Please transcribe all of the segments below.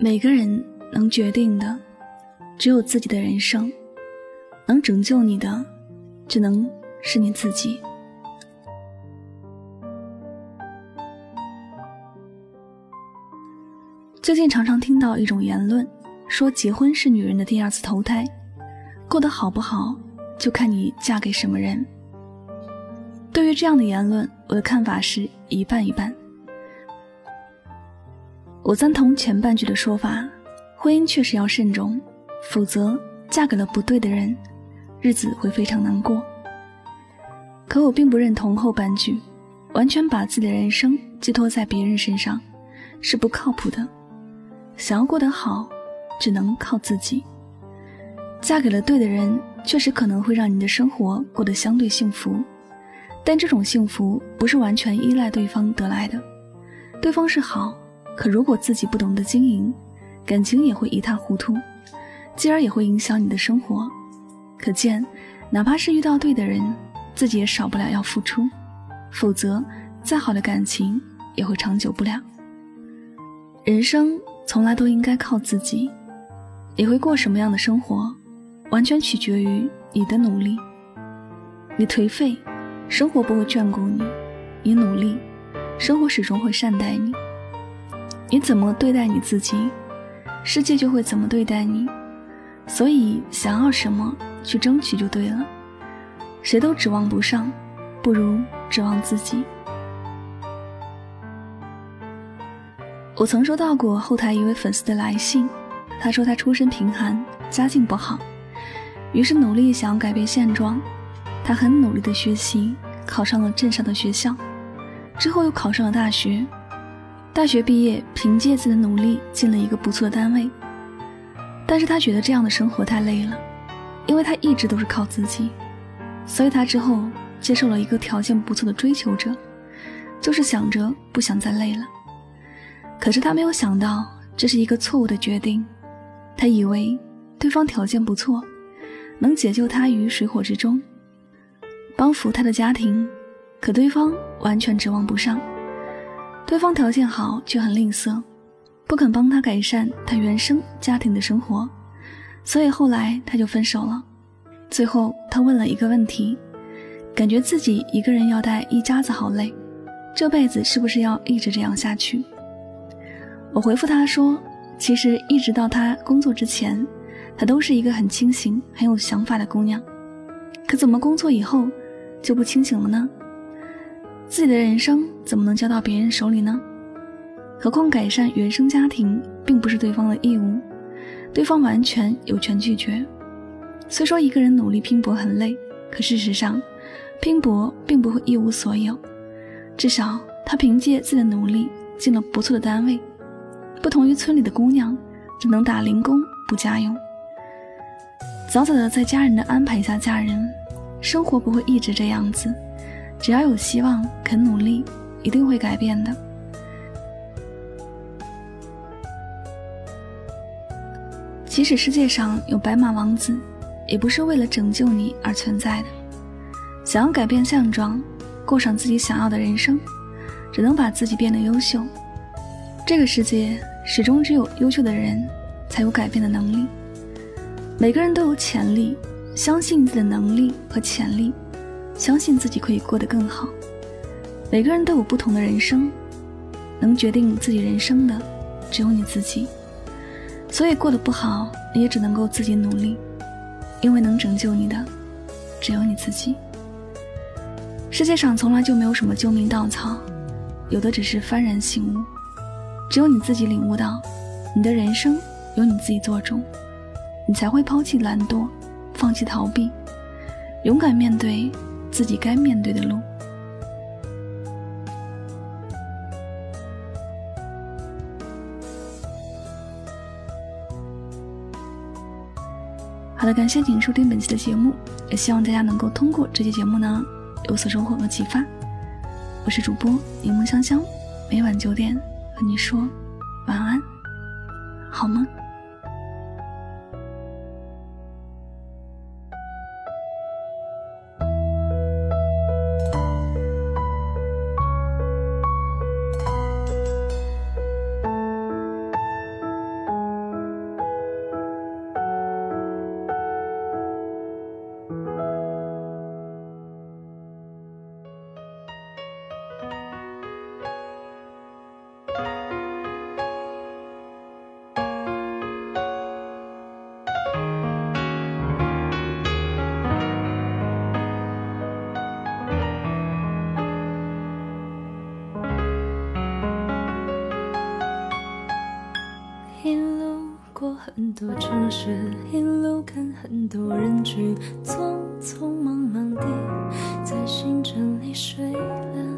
每个人能决定的，只有自己的人生；能拯救你的，只能是你自己。最近常常听到一种言论，说结婚是女人的第二次投胎，过得好不好就看你嫁给什么人。对于这样的言论，我的看法是一半一半。我赞同前半句的说法，婚姻确实要慎重，否则嫁给了不对的人，日子会非常难过。可我并不认同后半句，完全把自己的人生寄托在别人身上，是不靠谱的。想要过得好，只能靠自己。嫁给了对的人，确实可能会让你的生活过得相对幸福，但这种幸福不是完全依赖对方得来的。对方是好，可如果自己不懂得经营，感情也会一塌糊涂，继而也会影响你的生活。可见，哪怕是遇到对的人，自己也少不了要付出，否则再好的感情也会长久不了。人生。从来都应该靠自己，你会过什么样的生活，完全取决于你的努力。你颓废，生活不会眷顾你；你努力，生活始终会善待你。你怎么对待你自己，世界就会怎么对待你。所以，想要什么去争取就对了。谁都指望不上，不如指望自己。我曾收到过后台一位粉丝的来信，他说他出身贫寒，家境不好，于是努力想要改变现状。他很努力的学习，考上了镇上的学校，之后又考上了大学。大学毕业，凭借自己的努力进了一个不错的单位。但是他觉得这样的生活太累了，因为他一直都是靠自己，所以他之后接受了一个条件不错的追求者，就是想着不想再累了。可是他没有想到，这是一个错误的决定。他以为对方条件不错，能解救他于水火之中，帮扶他的家庭。可对方完全指望不上。对方条件好，却很吝啬，不肯帮他改善他原生家庭的生活。所以后来他就分手了。最后他问了一个问题：感觉自己一个人要带一家子好累，这辈子是不是要一直这样下去？我回复他说：“其实一直到他工作之前，她都是一个很清醒、很有想法的姑娘。可怎么工作以后就不清醒了呢？自己的人生怎么能交到别人手里呢？何况改善原生家庭并不是对方的义务，对方完全有权拒绝。虽说一个人努力拼搏很累，可事实上，拼搏并不会一无所有。至少他凭借自己的努力进了不错的单位。”不同于村里的姑娘，只能打零工补家用。早早的在家人的安排下嫁人，生活不会一直这样子。只要有希望，肯努力，一定会改变的。即使世界上有白马王子，也不是为了拯救你而存在的。想要改变现状，过上自己想要的人生，只能把自己变得优秀。这个世界始终只有优秀的人才有改变的能力。每个人都有潜力，相信自己的能力和潜力，相信自己可以过得更好。每个人都有不同的人生，能决定自己人生的只有你自己。所以过得不好，也只能够自己努力，因为能拯救你的只有你自己。世界上从来就没有什么救命稻草，有的只是幡然醒悟。只有你自己领悟到，你的人生由你自己做主，你才会抛弃懒惰，放弃逃避，勇敢面对自己该面对的路。好的，感谢您收听本期的节目，也希望大家能够通过这期节目呢有所收获和启发。我是主播柠檬香香，每晚九点。和你说晚安，好吗？一路过很多城市，一路看很多人群，匆匆忙忙地在星辰里睡了。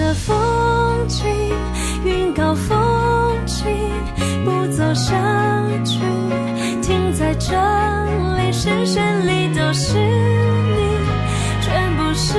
的风景，云高风轻，不走下去，停在这里，视线里都是你，全部是